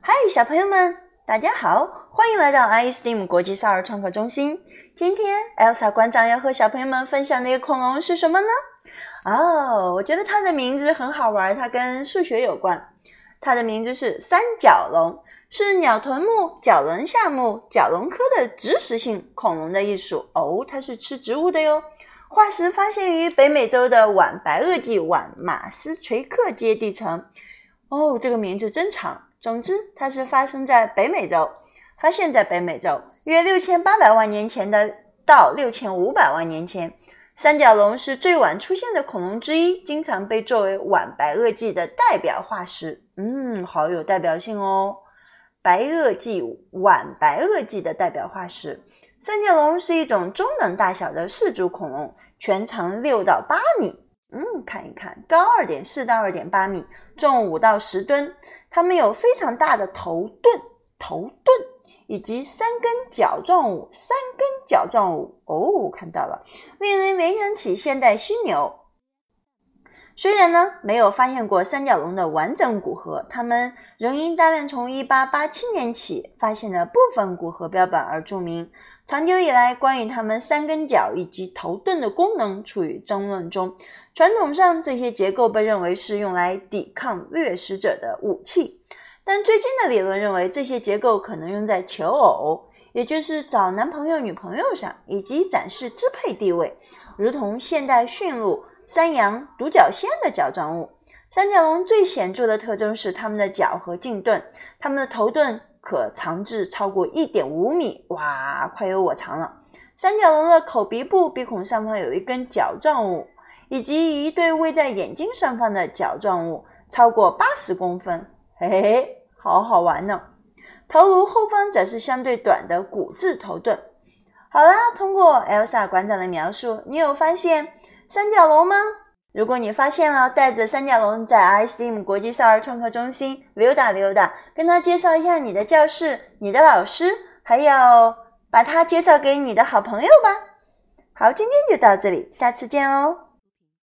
嗨，小朋友们，大家好，欢迎来到 iSteam 国际少儿创客中心。今天 Elsa 馆长要和小朋友们分享的一个恐龙是什么呢？哦，我觉得它的名字很好玩，它跟数学有关。它的名字是三角龙，是鸟臀目角龙下目角龙科的植食性恐龙的一属。哦，它是吃植物的哟。化石发现于北美洲的晚白垩纪晚马斯垂克阶地层。哦，这个名字真长。总之，它是发生在北美洲，发现在北美洲约六千八百万年前的到六千五百万年前。三角龙是最晚出现的恐龙之一，经常被作为晚白垩纪的代表化石。嗯，好有代表性哦。白垩纪、晚白垩纪的代表化石。三角龙是一种中等大小的四足恐龙，全长六到八米。嗯，看一看，高二点四到二点八米，重五到十吨。它们有非常大的头盾、头盾以及三根角状物。三根角状物哦，看到了，令人联想起现代犀牛。虽然呢，没有发现过三角龙的完整骨骼，它们仍因大量从1887年起发现的部分骨骼标本而著名。长久以来，关于它们三根角以及头盾的功能处于争论中。传统上，这些结构被认为是用来抵抗掠食者的武器，但最近的理论认为，这些结构可能用在求偶，也就是找男朋友、女朋友上，以及展示支配地位，如同现代驯鹿。山羊、独角仙的角状物，三角龙最显著的特征是它们的角和颈盾，它们的头盾可长至超过一点五米，哇，快有我长了。三角龙的口鼻部鼻孔上方有一根角状物，以及一对位在眼睛上方的角状物，超过八十公分，嘿嘿，好好玩呢。头颅后方则是相对短的骨质头盾。好啦，通过 Elsa 馆长的描述，你有发现？三角龙吗？如果你发现了，带着三角龙在 iSteam 国际少儿创客中心溜达溜达，跟他介绍一下你的教室、你的老师，还有把他介绍给你的好朋友吧。好，今天就到这里，下次见哦。